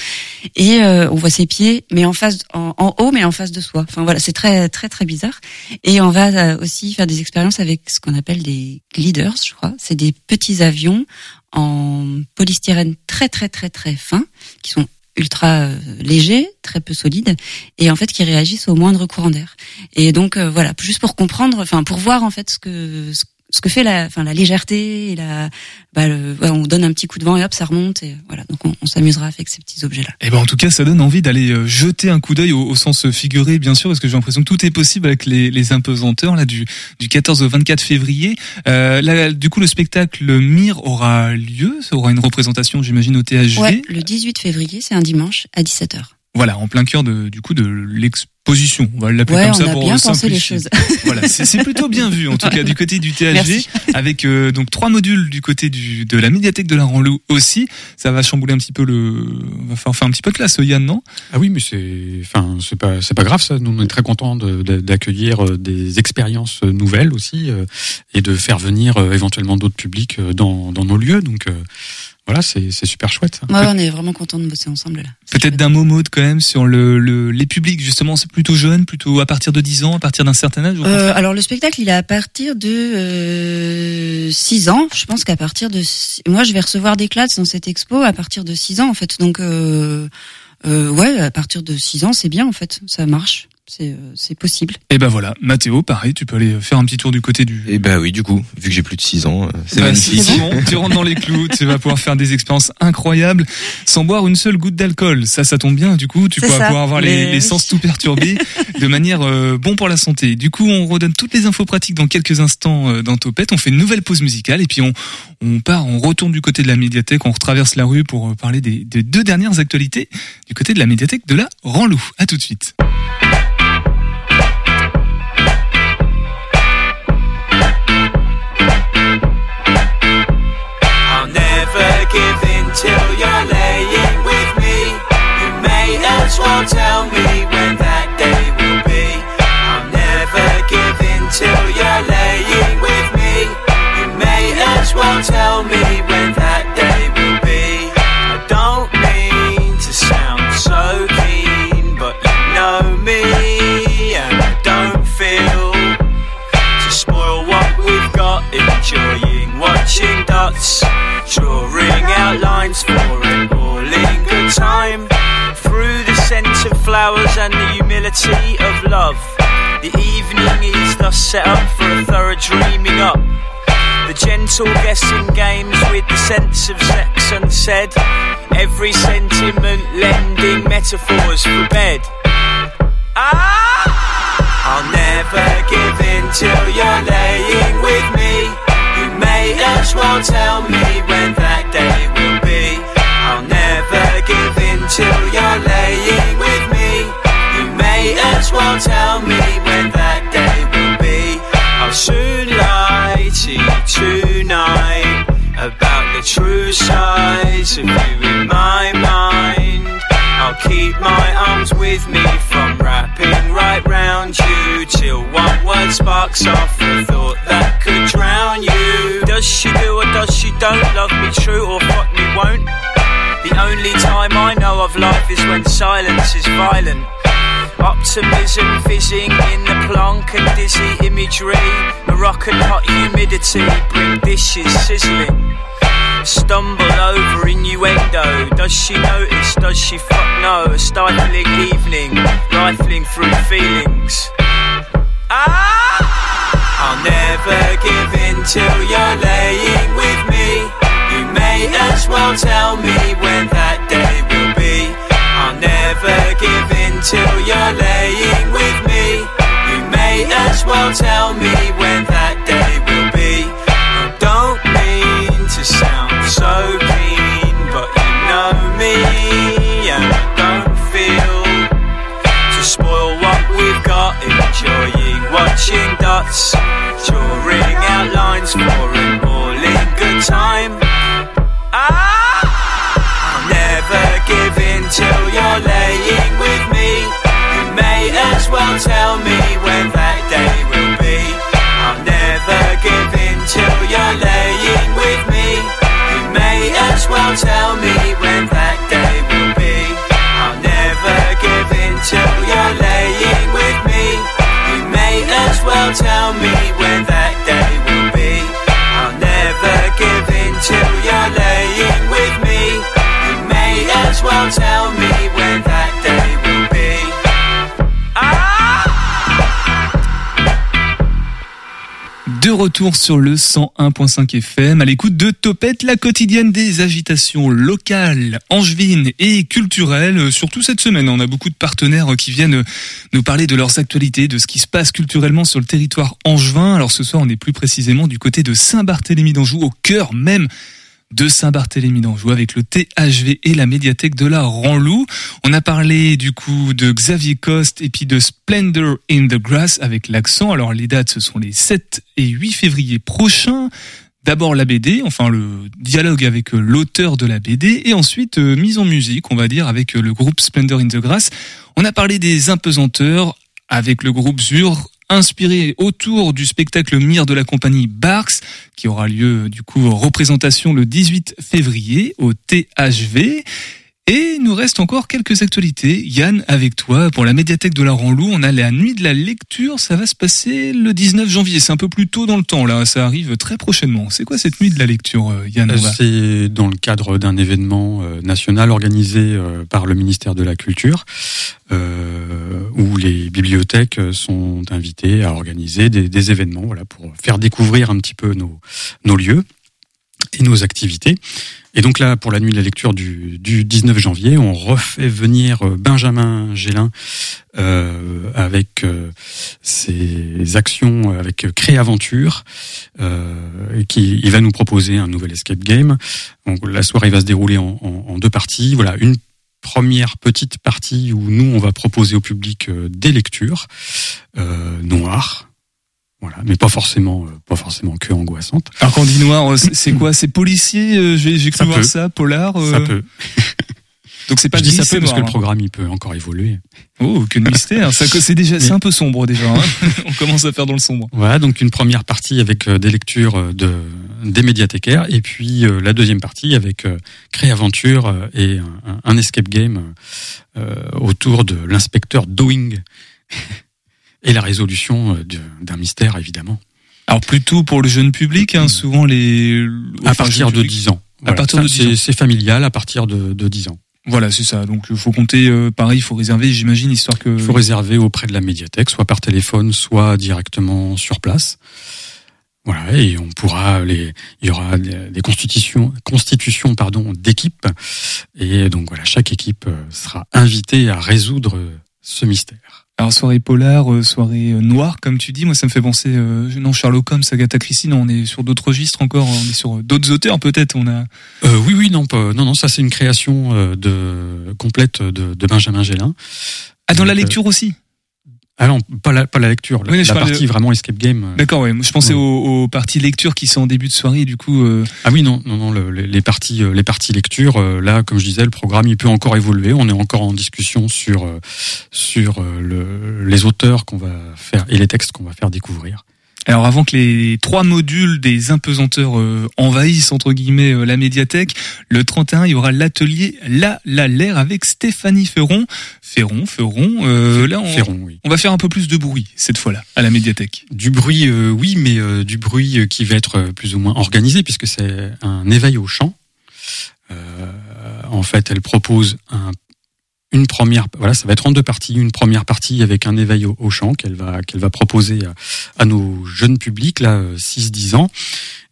Et euh, on voit ses pieds, mais en face, en, en haut, mais en face de soi. Enfin voilà, c'est très très très bizarre. Et on va euh, aussi faire des expériences avec ce qu'on appelle des gliders, je crois. C'est des petits avions en polystyrène très très très très fin, qui sont ultra euh, légers, très peu solides, et en fait qui réagissent au moindre courant d'air. Et donc euh, voilà, juste pour comprendre, enfin pour voir en fait ce que ce, ce que fait la, enfin la légèreté et la, bah, le- ouais, on donne un petit coup de vent et hop ça remonte et voilà. Donc on, on s'amusera avec ces petits objets là. Eh ben en tout cas, ça donne envie d'aller euh, jeter un coup d'œil au, au sens figuré, bien sûr, parce que j'ai l'impression que tout est possible avec les, les imposanteurs là du, du 14 au 24 février. Euh, là, du coup, le spectacle Mire aura lieu, ça aura une représentation, j'imagine, au THV. Ouais, le 18 février, c'est un dimanche à 17h. Voilà, en plein cœur de, du coup de l'exposition. On va l'appeler Ouais, comme on ça a pour bien pensé simplifier. les choses. Voilà, c'est plutôt bien vu en tout cas du côté du THG, Merci. avec euh, donc trois modules du côté du de la médiathèque de la Ranlou aussi. Ça va chambouler un petit peu le, va faire, faire un petit peu de classe, Yann, non? Ah oui, mais c'est, enfin, c'est pas, c'est pas grave ça. Nous, on est très contents de- de- d'accueillir euh, des expériences euh, nouvelles aussi euh, et de faire venir euh, éventuellement d'autres publics euh, dans, dans nos lieux. Donc euh, voilà, c'est, c'est super chouette. Ouais, on est vraiment content de bosser ensemble là. Peut-être d'un mot mode quand même sur le, le les publics justement, c'est plutôt jeune, plutôt à partir de 10 ans, à partir d'un certain âge. Euh, alors le spectacle, il est à partir de 6 ans. Je pense qu'à partir de six- moi, je vais recevoir des classes dans cette expo à partir de 6 ans en fait. Donc euh, euh, ouais, à partir de 6 ans, c'est bien en fait, ça marche. C'est euh, c'est possible. Et ben voilà, Mathéo, pareil, tu peux aller faire un petit tour du côté du. Et ben oui, du coup, vu que j'ai plus de 6 ans, euh, c'est Bah, magnifique. bon, tu rentres dans les clous, tu vas pouvoir faire des expériences incroyables sans boire une seule goutte d'alcool. Ça, ça tombe bien. Du coup, tu ça, pouvoir avoir les, sens tout perturbés de manière euh, bon pour la santé. Du coup, on redonne toutes les infos pratiques dans quelques instants euh, dans Topette. On fait une nouvelle pause musicale et puis on, on part, on retourne du côté de la médiathèque, on retraverse la rue pour euh, parler des, des deux dernières actualités du côté de la médiathèque de la Ranlou. À tout de suite. As and the humility of love, the evening is thus set up for a thorough dreaming up. The gentle guessing games with the sense of sex unsaid. Every sentiment lending metaphors for bed. Ah! I'll never give in till you're laying with me. You may as well tell me when that day will be. I'll never give in till you're laying as well tell me when that day will be. I'll soon lie to you tonight about the true size of you in my mind. I'll keep my arms with me from wrapping right round you till one word sparks off a thought that could drown you. Does she do or does she don't love me true or fuck me won't? The only time I know of life is when silence is violent. Optimism fizzing in the plonk and dizzy imagery. Moroccan hot humidity bring dishes sizzling. Stumble over innuendo. Does she notice? Does she fuck no? A stifling evening, rifling through feelings. Ah! I'll never give in till you're laying with me. You may as well tell me when in till you're laying with me. You may as well tell me when that day will be. I don't mean to sound so keen, but you know me, and I don't feel to spoil what we've got. Enjoying watching dots, drawing out lines for an all-in good time. De retour sur le 101.5 FM, à l'écoute de Topette, la quotidienne des agitations locales, angevines et culturelles. Surtout cette semaine, on a beaucoup de partenaires qui viennent nous parler de leurs actualités, de ce qui se passe culturellement sur le territoire angevin. Alors ce soir, on est plus précisément du côté de Saint-Barthélemy d'Anjou, au cœur même de Saint-Barthélemy d'Anjou avec le THV et la médiathèque de la Ranlou. On a parlé du coup de Xavier Coste et puis de Splendor in the Grass avec l'accent. Alors les dates ce sont les 7 et 8 février prochains. D'abord la BD, enfin le dialogue avec l'auteur de la BD et ensuite euh, mise en musique, on va dire avec euh, le groupe Splendor in the Grass. On a parlé des impesanteurs avec le groupe Zur inspiré autour du spectacle Mire de la compagnie Barks, qui aura lieu du coup en représentation le 18 février au THV. Et il nous reste encore quelques actualités. Yann, avec toi, pour la médiathèque de la Ranlou, on a la nuit de la lecture. Ça va se passer le 19 janvier. C'est un peu plus tôt dans le temps, là. Ça arrive très prochainement. C'est quoi cette nuit de la lecture, euh, Yann C'est dans le cadre d'un événement euh, national organisé euh, par le ministère de la Culture, où les bibliothèques sont invitées à organiser des, événements, voilà, pour faire découvrir un petit peu nos lieux et nos activités. Et donc là, pour la nuit de la lecture du, du 19 janvier, on refait venir euh, Benjamin Gélin euh, avec euh, ses actions avec Créaventure, euh, qui il va nous proposer un nouvel escape game. Donc la soirée va se dérouler en, en- en deux parties. Voilà, une première petite partie où nous on va proposer au public euh, des lectures euh, noires. Voilà, mais pas forcément, euh, pas forcément que angoissantes. Alors quand on dit noir, euh, c'est quoi? C'est policier euh, J'ai j'ai cru Ça voir peut. ça, polar. euh, Ça peut. Donc c'est pas Je dis ça peut parce que le hein. programme il peut encore évoluer. Oh, que de mystère. Ça, c'est déjà, c'est un peu sombre déjà. hein. on commence à faire dans le sombre. Voilà, donc une première partie avec des lectures de des médiathécaires et puis euh, la deuxième partie avec euh, Créaventure et un, un- un escape game euh, autour de l'inspecteur Doing et la résolution euh, d'un mystère évidemment. Alors plutôt pour le jeune public, hein, souvent les À partir de public. 10 ans. À partir de 10 c'est- ans. C'est familial à partir de, de 10 ans. Voilà, c'est ça. Donc il faut compter euh, pareil, il faut réserver, j'imagine, histoire que. Il faut réserver auprès de la médiathèque, soit par téléphone, soit directement sur place. Voilà, et on pourra les, il y aura des constitutions, constitutions pardon, d'équipes, et donc voilà, chaque équipe euh, sera invitée à résoudre ce mystère. Alors soirée polar, euh, soirée euh, noire, comme tu dis, moi ça me fait penser, euh, non Sherlock Holmes, Agatha Christie, non, on est sur d'autres registres encore, on est sur euh, d'autres auteurs peut-être, on a. Euh, oui, oui, non, pas, non, non, ça c'est une création de complète de, de Benjamin Gélin. Ah dans la Donc, lecture aussi? Ah non, pas la, pas la lecture, la, Oui, la partie vraiment escape game. euh, D'accord, ouais. Je pensais aux, aux parties lecture qui sont en début de soirée, du coup. euh, Ah oui, non, non, non, le- les, parties, euh, les parties lecture, euh, là, comme je disais, le programme, il peut encore évoluer. On est encore en discussion sur sur le, les auteurs qu'on va faire et les textes qu'on va faire découvrir. Alors avant que les trois modules des impesanteurs euh, envahissent entre guillemets euh, la médiathèque, le 31 il y aura l'atelier La La l'air avec Stéphanie Ferron. Ferron, Ferron. euh, là on, Ferron, oui. on va faire un peu plus de bruit cette fois-là à la médiathèque. Du bruit, euh, oui, mais euh, du bruit qui va être plus ou moins organisé puisque c'est un éveil au chant. Euh, en fait, elle propose un, une première, voilà, ça va être en deux parties. Une première partie avec un éveil au, chant qu'elle va qu'elle va proposer à, nos jeunes publics là, 6-10 ans,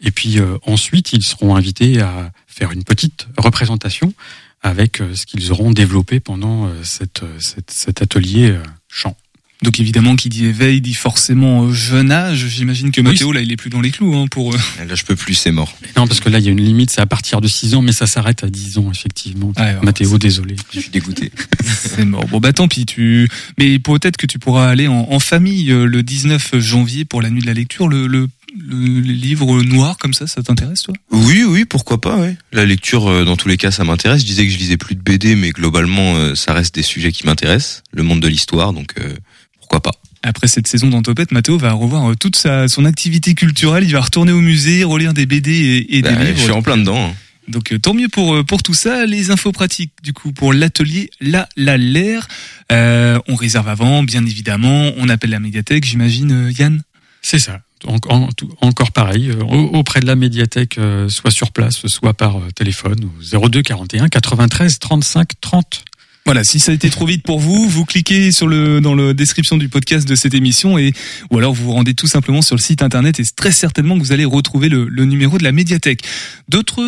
Et puis euh, ensuite, ils seront invités à faire une petite représentation avec euh, ce qu'ils auront développé pendant euh, euh, cet atelier euh, chant. Donc évidemment, qui dit éveil dit forcément euh, jeune âge. J'imagine que Mathéo, là, il est plus dans les clous hein, pour. euh, Là, je peux plus, c'est mort. Non, parce que là, il y a une limite, c'est à partir de 6 ans, mais ça s'arrête à 10 ans, effectivement. Mathéo, désolé. Je suis dégoûté. C'est mort. Bon bah tant pis. Tu. Mais peut-être que tu pourras aller en, en famille euh, le 19 janvier pour la nuit de la lecture. Le, le, le livre noir comme ça, ça t'intéresse toi? Oui, oui, pourquoi pas, ouais. La lecture, dans tous les cas, ça m'intéresse. Je disais que je lisais plus de BD, mais globalement, ça reste des sujets qui m'intéressent. Le monde de l'histoire, donc euh, pourquoi pas. Après cette saison dans Topette, Mathéo va revoir euh, toute sa son activité culturelle. Il va retourner au musée, relire des BD et, et Bah, des livres. je suis en plein dedans. hein. Donc euh, tant mieux pour euh, pour tout ça. Les infos pratiques du coup pour l'atelier La La L'air. Euh, on réserve avant, bien évidemment. On appelle la médiathèque, j'imagine, euh, Yann. C'est ça. En- en- tout- encore pareil, euh, au- auprès de la médiathèque, euh, soit sur place, soit par euh, téléphone, au 02 41 93 35 30. Voilà, si ça a été trop vite pour vous, vous cliquez sur le dans la description du podcast de cette émission et ou alors vous vous rendez tout simplement sur le site internet et très certainement que vous allez retrouver le, le numéro de la médiathèque. D'autres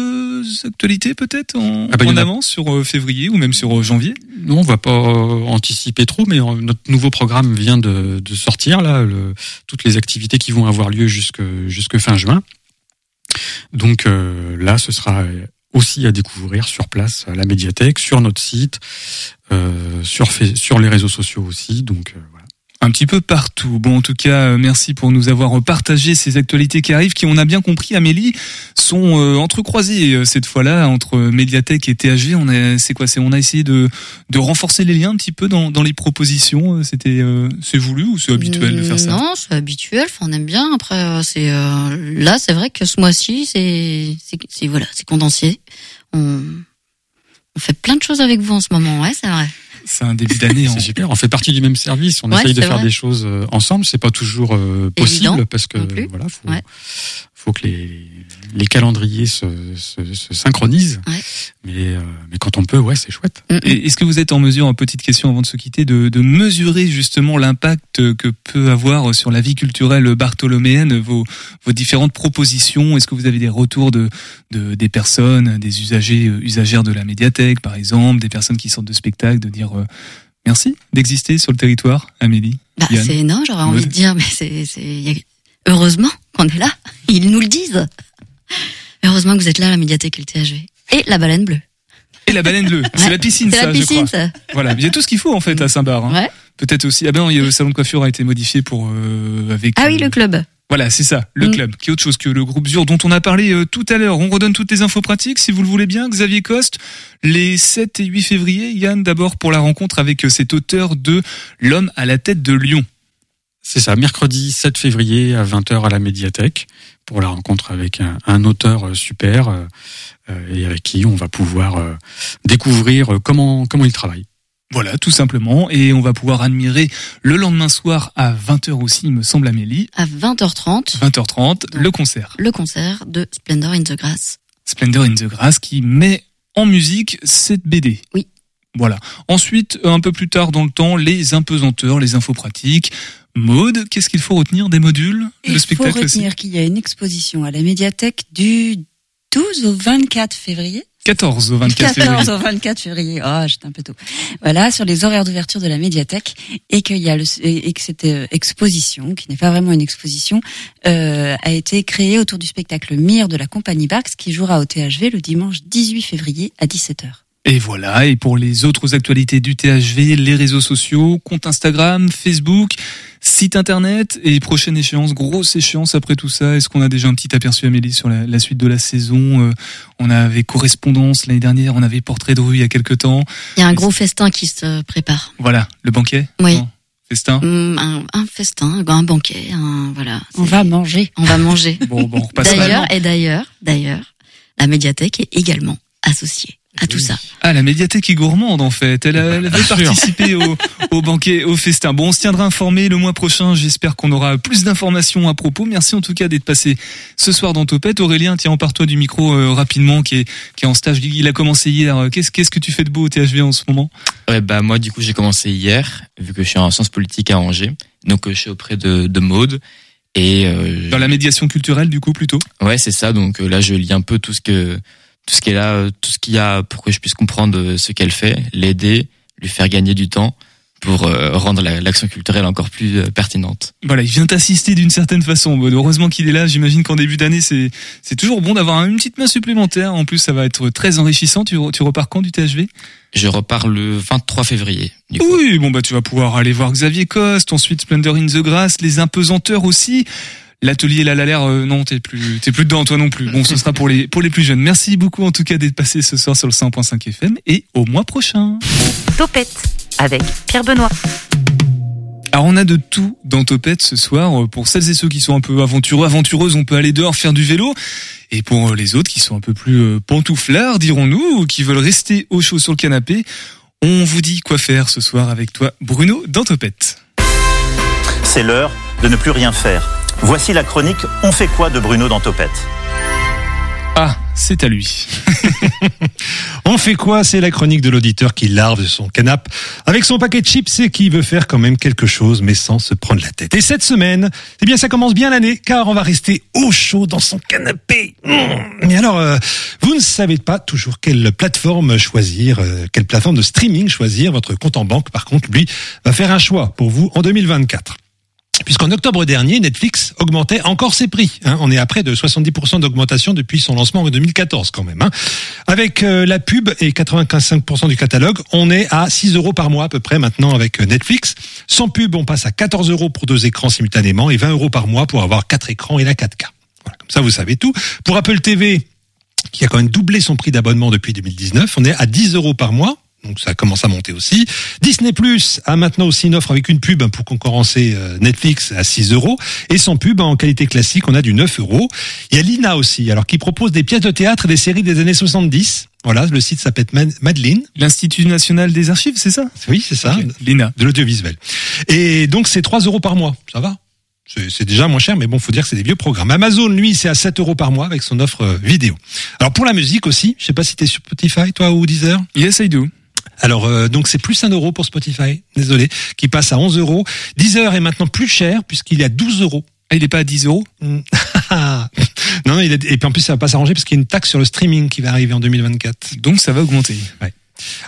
actualités peut-être en, Ah bah, en a- avance sur euh, février ou même sur euh, janvier? Non, on va pas euh, anticiper trop, mais notre nouveau programme vient de, de sortir là, le- toutes les activités qui vont avoir lieu jusque jusque fin juin. Donc euh, là, ce sera aussi à découvrir sur place à la médiathèque, sur notre site, euh, sur sur les réseaux sociaux aussi. Donc euh. Un petit peu partout. Bon, en tout cas, euh, merci pour nous avoir partagé ces actualités qui arrivent, qui, on a bien compris, Amélie, sont euh, entrecroisées euh, cette fois-là entre médiathèque et THV. On a, c'est quoi C'est on a essayé de de renforcer les liens un petit peu dans dans les propositions. Euh, C'était, euh, c'est voulu ou c'est habituel de faire ça Non, c'est habituel. Enfin, on aime bien. Après, c'est là, c'est vrai que ce mois-ci, c'est c'est c'est- voilà, c'est condensé. On on fait plein de choses avec vous en ce moment. Ouais, c'est vrai. C'est un début d'année. C'est super. On fait partie du même service. On Ouais, essaye de faire vrai. des choses euh, ensemble. C'est pas toujours euh, Évident possible parce que voilà, faut, Ouais. faut que les les calendriers se, se, se synchronisent. Ouais. Mais euh, mais quand on peut, ouais, c'est chouette. Et Est-ce que vous êtes en mesure, en petite question avant de se quitter, de, de mesurer justement l'impact que peut avoir sur la vie culturelle bartholoméenne vos, vos différentes propositions? Est-ce que vous avez des retours de, de des personnes, des usagers, euh, usagères de la médiathèque, par exemple, des personnes qui sortent de spectacle, de dire euh, merci d'exister sur le territoire, Amélie Bah, c'est non, j'aurais envie de dire, mais c'est heureusement qu'on est là. Ils nous le disent. Heureusement que vous êtes là, la médiathèque et le THV et la baleine bleue. Et la baleine bleue, c'est Ouais. la piscine, C'est ça, la je piscine, crois. ça. Voilà, il y a tout ce qu'il faut en fait à Saint-Bar. hein. Ouais. Peut-être aussi. Ah ben, non, le salon de coiffure a été modifié pour euh, avec. Ah oui, euh, le club. Voilà, c'est ça, le Mm. club, qui est autre chose que le groupe Zur dont on a parlé euh, tout à l'heure. On redonne toutes les infos pratiques, si vous le voulez bien. Xavier Coste, les 7 et 8 février, Yann, d'abord pour la rencontre avec cet auteur de L'homme à la tête de Lyon. C'est ça, mercredi 7 février à 20h à la médiathèque pour la rencontre avec un, un auteur euh, super euh, euh, et avec qui on va pouvoir euh, découvrir comment comment il travaille. Voilà, tout simplement. Et on va pouvoir admirer le lendemain soir à 20h aussi, il me semble, Amélie. À 20h30, 20h30, le concert. le concert de Splendor in the Grass. Splendor in the Grass qui met en musique cette BD. Oui. Voilà. Ensuite, un peu plus tard dans le temps, les impesanteurs, les infos pratiques. Maude, qu'est-ce qu'il faut retenir des modules Il Le faut spectacle aussi retenir qu'il y a une exposition à la médiathèque du 12 au 24 février. 14 au 24 février. 14 au 24 février. Oh, j'étais un peu tôt. Voilà, sur les horaires d'ouverture de la médiathèque et qu'il y a le, et que cette euh, exposition, qui n'est pas vraiment une exposition, euh, a été créée autour du spectacle Mire de la compagnie Barks qui jouera au THV le dimanche 18 février à 17h. Et voilà, et pour les autres actualités du THV, les réseaux sociaux, compte Instagram, Facebook, site internet et prochaine échéance, grosse échéance après tout ça. Est-ce qu'on a déjà un petit aperçu Amélie sur la, la suite de la saison? Euh, On avait correspondance l'année dernière, on avait portrait de rue il y a quelques temps. Il y a un gros festin qui se prépare. Voilà, le banquet? Oui. Non, Festin? Hum, Un, un festin, un banquet, un, voilà. On va manger. On va manger. Bon, bon, on repasse D'ailleurs, et d'ailleurs, d'ailleurs, la médiathèque est également associée à tout ça. Ah, la médiathèque est gourmande en fait. Elle, a- elle avait participé au, au banquet, au festin. Bon, on se tiendra informé le mois prochain. J'espère qu'on aura plus d'informations à propos. Merci en tout cas d'être passé ce soir dans Topette. Aurélien, tiens, empare-toi du micro euh, rapidement, qui est, qui est en stage. Il a commencé hier. Qu'est-ce, qu'est-ce que tu fais de beau au THV en ce moment? Ouais, bah moi du coup j'ai commencé hier vu que je suis en sciences politiques à Angers. Donc euh, je suis auprès de, de Maude Et euh, Dans la médiation culturelle, du coup, plutôt? Ouais, c'est ça. Donc euh, là, je lis un peu tout ce que tout ce qui est là, euh, tout ce qu'il y a pour que je puisse comprendre euh, ce qu'elle fait, l'aider, lui faire gagner du temps pour euh, rendre la- l'action culturelle encore plus pertinente. Voilà, il vient t'assister d'une certaine façon. Heureusement qu'il est là. J'imagine qu'en début d'année, c'est c'est toujours bon d'avoir une petite main supplémentaire. En plus, ça va être très enrichissant. Tu repars quand du THV Je repars le 23 février. Oui, bon bah tu vas pouvoir aller voir Xavier Coste, ensuite Splendor in the Grass, les impesanteurs aussi. L'atelier La Lalère, euh, non, t'es plus, t'es plus dedans, toi non plus. Bon, ce sera pour les, pour les plus jeunes. Merci beaucoup, en tout cas, d'être passé ce soir sur le 100.5 FM et au mois prochain. Topette avec Pierre Benoît. Alors, on a de tout dans Topette ce soir. Euh, Pour celles et ceux qui sont un peu aventureux, aventureuses, on peut aller dehors faire du vélo. Et pour euh, les autres qui sont un peu plus pantouflards, dirons-nous, ou qui veulent rester au chaud sur le canapé, on vous dit quoi faire ce soir avec toi, Bruno, dans Topette. C'est l'heure de ne plus rien faire. Voici la chronique On fait quoi? de Bruno dans Topette Ah, c'est à lui. On fait quoi? C'est la chronique de l'auditeur qui larve son canapé avec son paquet de chips et qui veut faire quand même quelque chose mais sans se prendre la tête. Et cette semaine, eh bien ça commence bien l'année car on va rester au chaud dans son canapé. Mmh. Mais alors, euh, vous ne savez pas toujours quelle plateforme choisir, euh, quelle plateforme de streaming choisir. Votre compte en banque, par contre, lui, va faire un choix pour vous en 2024. Puisqu'en octobre dernier, Netflix augmentait encore ses prix. hein. On est à près de 70% d'augmentation depuis son lancement en 2014 quand même. hein. Avec euh, la pub et 95% du catalogue, on est à 6 euros par mois à peu près maintenant avec euh, Netflix. Sans pub, on passe à 14 euros pour deux écrans simultanément et 20 euros par mois pour avoir quatre écrans et la 4K. Voilà, comme ça vous savez tout. Pour Apple TV, qui a quand même doublé son prix d'abonnement depuis 2019, on est à 10 euros par mois. Donc ça commence à monter aussi. Disney Plus a maintenant aussi une offre avec une pub pour concurrencer euh, Netflix à 6 euros. Et sans pub, en qualité classique, on a du 9 euros. Il y a Lina aussi, alors qui propose des pièces de théâtre et des séries des années 70. Voilà, le site s'appelle Mad- Madeleine. L'Institut national des archives, c'est ça? Oui, c'est ça. Lina. De l'audiovisuel. Et donc c'est 3 euros par mois. Ça va? C'est c'est déjà moins cher, mais bon, faut dire que c'est des vieux programmes. Amazon, lui, c'est à 7 euros par mois avec son offre euh, vidéo. Alors pour la musique aussi, je sais pas si t'es sur Spotify, toi, ou Deezer? Yes, I do. Alors euh, donc c'est plus un euro pour Spotify, désolé, qui passe à 11 euros. Deezer est maintenant plus cher puisqu'il est à 12 euros. Ah, il est pas à 10 euros non, non, il est, et puis en plus ça va pas s'arranger parce qu'il y a une taxe sur le streaming qui va arriver en 2024. Donc ça va augmenter. Ouais.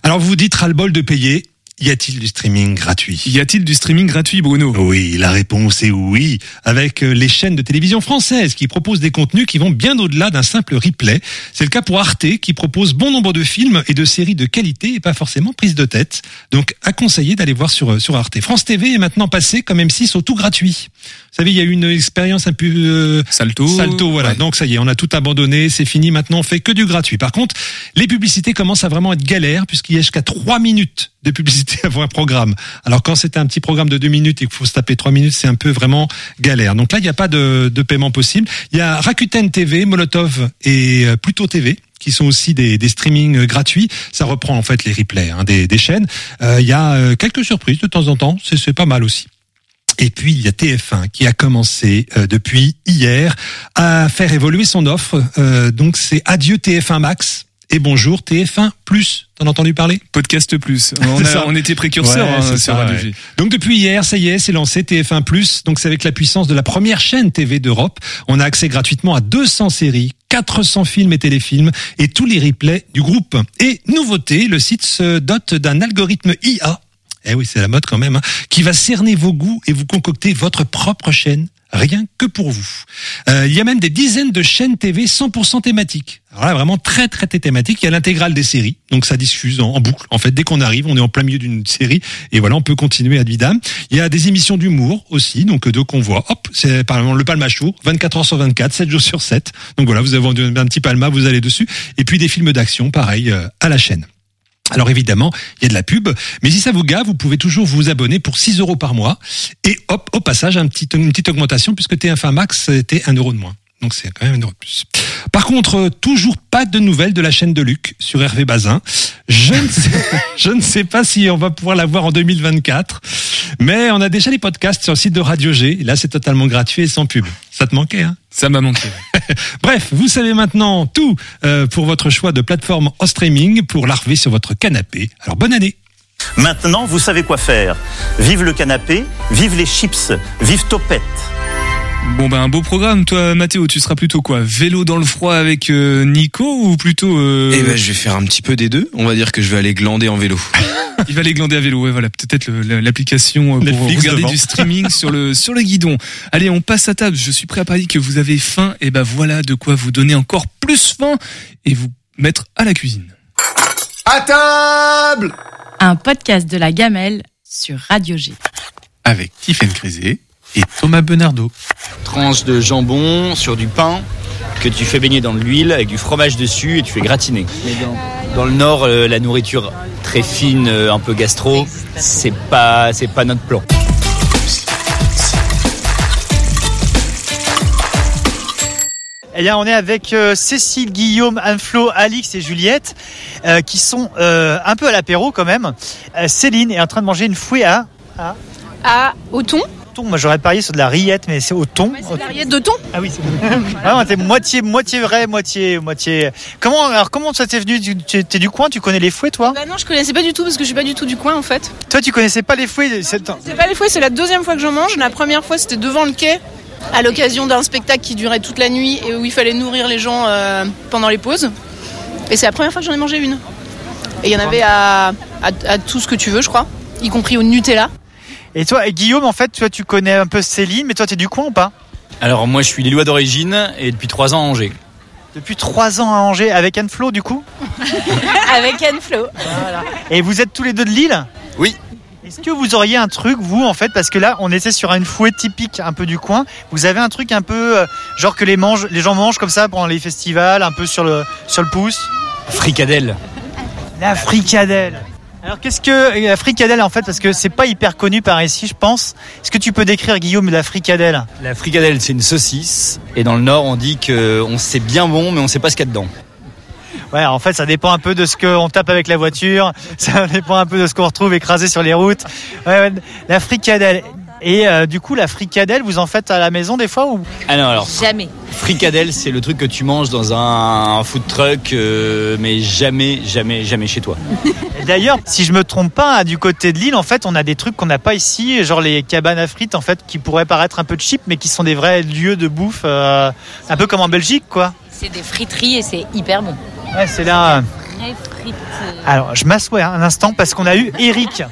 Alors vous vous dites ras-le-bol de payer. Y a-t-il du streaming gratuit? Y a-t-il du streaming gratuit, Bruno? Oui, la réponse est oui. Avec euh, les chaînes de télévision françaises qui proposent des contenus qui vont bien au-delà d'un simple replay. C'est le cas pour Arte qui propose bon nombre de films et de séries de qualité et pas forcément prise de tête. Donc à conseiller d'aller voir sur, euh, sur Arte. France TV est maintenant passé comme M6 au tout gratuit. Vous savez, il y a eu une expérience un peu... euh, Salto. Salto, voilà. Ouais. Donc ça y est, on a tout abandonné, c'est fini. Maintenant, on fait que du gratuit. Par contre, les publicités commencent à vraiment être galères puisqu'il y a jusqu'à trois minutes de publicité avant un programme. Alors quand c'est un petit programme de deux minutes et qu'il faut se taper trois minutes, c'est un peu vraiment galère. Donc là, il n'y a pas de, de paiement possible. Il y a Rakuten TV, Molotov et euh, Pluto TV qui sont aussi des, des streamings euh, gratuits. Ça reprend en fait les replays hein, des, des chaînes. Euh, Il y a quelques surprises de temps en temps. C'est c'est pas mal aussi. Et puis il y a TF1 qui a commencé euh, depuis hier à faire évoluer son offre. Euh, donc c'est adieu TF1 Max et bonjour TF1 Plus. T'en as entendu parler Podcast Plus. On, a- était précurseurs Ouais, hein, sur ça, Radio ouais. G. Donc depuis hier, ça y est, c'est lancé TF1 Plus. Donc c'est avec la puissance de la première chaîne TV d'Europe. On a accès gratuitement à 200 séries, 400 films et téléfilms et tous les replays du groupe. Et nouveauté, le site se dote d'un algorithme IA. Eh oui, c'est la mode quand même, hein, qui va cerner vos goûts et vous concocter votre propre chaîne rien que pour vous. Euh, il y a même des dizaines de chaînes TV 100% thématiques. Alors là, vraiment très très thématique. Il y a l'intégrale des séries, donc ça diffuse en, boucle. En fait, dès qu'on arrive, on est en plein milieu d'une série et voilà, on peut continuer à vidam. Il y a des émissions d'humour aussi, donc euh, deux qu'on voit. Hop, c'est par exemple le Palmachour, 24 heures sur 24, 7 jours sur 7. Donc voilà, vous avez un petit palma, vous allez dessus. Et puis des films d'action, pareil, euh, à la chaîne. Alors évidemment, il y a de la pub, mais si ça vous gave, vous pouvez toujours vous abonner pour 6 euros par mois. Et hop, au passage, une petite augmentation puisque TF1 Max, c'était 1 euro de moins. Donc c'est quand même un euro de plus. Par contre, euh, toujours pas de nouvelles de la chaîne de Luc sur Hervé Bazin. Je ne sais, je ne sais pas si on va pouvoir la voir en 2024, mais on a déjà les podcasts sur le site de Radio G. Là, c'est totalement gratuit et sans pub. Ça te manquait, hein? Ça m'a manqué. Bref, vous savez maintenant tout euh, pour votre choix de plateforme en streaming pour larver sur votre canapé. Alors bonne année Maintenant, vous savez quoi faire. Vive le canapé, vive les chips, vive Topette. Bon ben un beau programme. Toi Mathéo, tu seras plutôt quoi? Vélo dans le froid avec euh, Nico ou plutôt euh... Eh ben, je vais faire un petit peu des deux. On va dire que je vais aller glander en vélo. Il va aller glander à vélo. Ouais, voilà, peut-être l'application euh, pour Netflix regarder devant. du streaming sur le sur le guidon. Allez, on passe à table. Je suis prêt à parier que vous avez faim. Et ben voilà de quoi vous donner encore plus faim et vous mettre à la cuisine. À table Un podcast de la gamelle sur Radio G. Avec Tiffaine Crisé et Thomas Benardo. tranche de jambon sur du pain que tu fais baigner dans de l'huile avec du fromage dessus et tu fais gratiner. Dans, le nord, euh, la nourriture très fine, euh, un peu gastro, c'est pas c'est pas notre plan. Eh bien, on est avec euh, Cécile, Guillaume, Anne-Flo, Alix et Juliette, euh, qui sont euh, un peu à l'apéro quand même. Euh, Céline est en train de manger une fouée à... À, À au thon thon. Moi, j'aurais parié sur de la rillette, mais c'est au thon. C'est la rillette de thon Ah oui, c'est Vraiment, t'es moitié, moitié vrai, moitié, moitié... Comment, alors, comment ça t'est venu Tu du coin, tu connais les fouets, toi? Bah non, je connaissais pas du tout parce que je suis pas du tout du coin en fait. Toi, tu connaissais pas les fouets c'est- C'est pas les fouets, c'est la deuxième fois que j'en mange. La première fois, c'était devant le quai à l'occasion d'un spectacle qui durait toute la nuit et où il fallait nourrir les gens euh, pendant les pauses. Et c'est la première fois que j'en ai mangé une. Et il y en avait à, à, à tout ce que tu veux, je crois, y compris au Nutella. Et toi, et Guillaume, en fait, toi, tu connais un peu Céline, mais toi, t'es du coin ou pas Alors moi je suis lillois d'origine et depuis trois ans à Angers. Depuis trois ans à Angers, avec Anne-Flo, du coup Avec Anne-Flo. Et vous êtes tous les deux de Lille Oui. Est-ce que vous auriez un truc, vous, en fait, parce que là, on était sur une fouée typique un peu du coin. Vous avez un truc un peu, euh, genre que les, mange, les gens mangent comme ça pendant les festivals, un peu sur le, sur le pouce Fricadelle. La fricadelle. Alors, qu'est-ce que la fricadelle, en fait, parce que c'est pas hyper connu par ici, je pense. Est-ce que tu peux décrire, Guillaume, la fricadelle? La fricadelle c'est une saucisse et dans le nord on dit qu'on sait bien bon mais on sait pas ce qu'il y a dedans. Ouais, en fait, ça dépend un peu de ce qu'on tape avec la voiture. Ça dépend un peu de ce qu'on retrouve écrasé sur les routes. Ouais, ouais, la fricadelle. Et euh, du coup, la fricadelle, vous en faites à la maison des fois ou? Ah non alors Jamais. fricadelle c'est le truc que tu manges dans un food truck euh, mais jamais jamais jamais chez toi. D'ailleurs, si je me trompe pas, du côté de l'île, en fait, on a des trucs qu'on n'a pas ici, genre les cabanes à frites, en fait, qui pourraient paraître un peu cheap, mais qui sont des vrais lieux de bouffe, euh, un peu comme en Belgique, quoi. C'est des friteries et c'est hyper bon. Ouais, c'est là. frites. Alors, je m'assois un instant parce qu'on a eu Eric.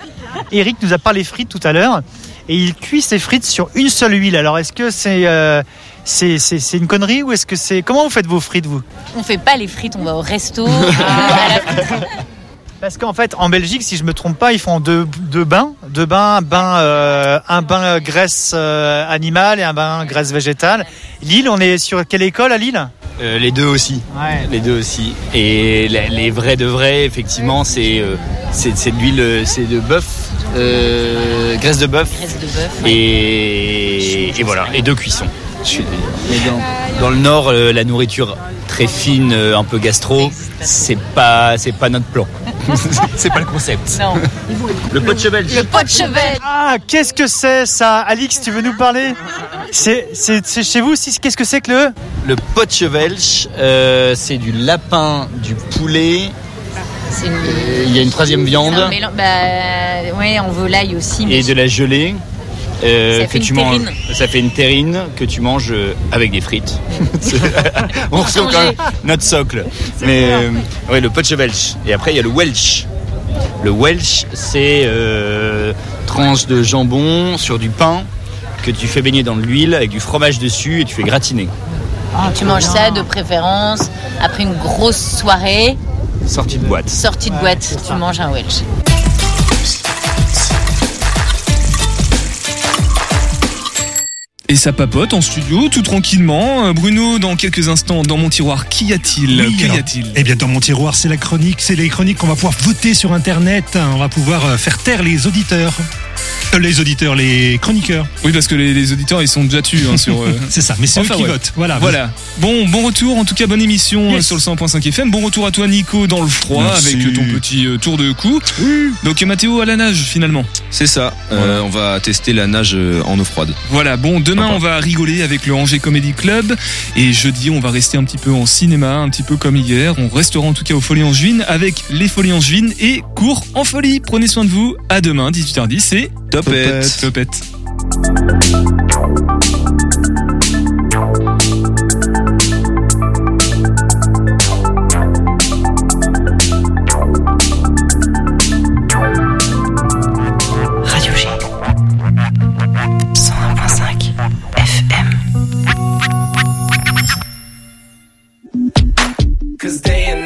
Eric nous a parlé frites tout à l'heure et il cuit ses frites sur une seule huile. Alors, est-ce que c'est euh, c'est c'est- c'est une connerie ou est-ce que c'est comment vous faites vos frites vous? On fait pas les frites, on va au resto. euh, à la friterie. Parce qu'en fait, en Belgique, si je me trompe pas, ils font deux, deux bains, deux bains, un bain, euh, un bain graisse euh, animale et un bain graisse végétale. Lille, on est sur quelle école à Lille Euh, les deux aussi. Ouais. Les deux aussi. Et les vrais de vrais, effectivement, c'est euh, c'est de l'huile, c'est de bœuf, euh, graisse de bœuf. Graisse de bœuf. Et, et voilà, et deux cuissons. Je suis- Mais dans, dans le nord, euh, la nourriture très fine, euh, un peu gastro, c'est pas c'est pas notre plan. c'est pas le concept. Non. Le pot de cheval. Le pot de cheval. Ah, qu'est-ce que c'est ça? Alix, tu veux nous parler? C'est c'est- c'est chez vous aussi Qu'est-ce que c'est que le? Le pot de chevelch, euh, c'est du lapin, du poulet. Une- Il y a une troisième viande. mélange- Bah, ouais, en volaille aussi. mais et de la gelée. Euh, Ça que fait une tu manges, terrine. ça fait une terrine que tu manges euh, avec des frites. On retrouve quand même notre socle. Mais euh, ouais, le pot de chevelch. Et après il y a le welsh. Le welsh, c'est euh, tranche de jambon sur du pain que tu fais baigner dans de l'huile avec du fromage dessus et tu fais gratiner. tu manges ça de préférence après une grosse soirée, Sortie de boîte. sortie de boîte, tu manges un Welsh. Et ça papote en studio, tout tranquillement. Euh, Bruno, dans quelques instants, dans mon tiroir, qu'y a-t-il Oui, Qu'y a-t-il Eh bien, dans mon tiroir, c'est la chronique. C'est les chroniques qu'on va pouvoir voter sur Internet. On va pouvoir euh, faire taire les auditeurs. Les auditeurs, les chroniqueurs. Oui, parce que les, les auditeurs, ils sont déjà dessus hein, sur. euh, C'est ça, mais c'est Enfin, eux qui ouais. votent. Voilà. Voilà. Bon, bon retour. En tout cas, bonne émission euh, sur le 100.5 FM. Bon retour à toi, Nico, dans le froid, Merci. avec ton petit euh, tour de cou. Donc, Mathéo à la nage, finalement. C'est ça. Euh, on va tester la nage euh, en eau froide. Voilà, bon, demain on va rigoler avec le Angers Comedy Club et jeudi on va rester un petit peu en cinéma, un petit peu comme hier. On restera en tout cas aux Folies Angevines avec les Folies Angevines et cours en folie. Prenez soin de vous. À demain, 18h10 et Topette. Topette.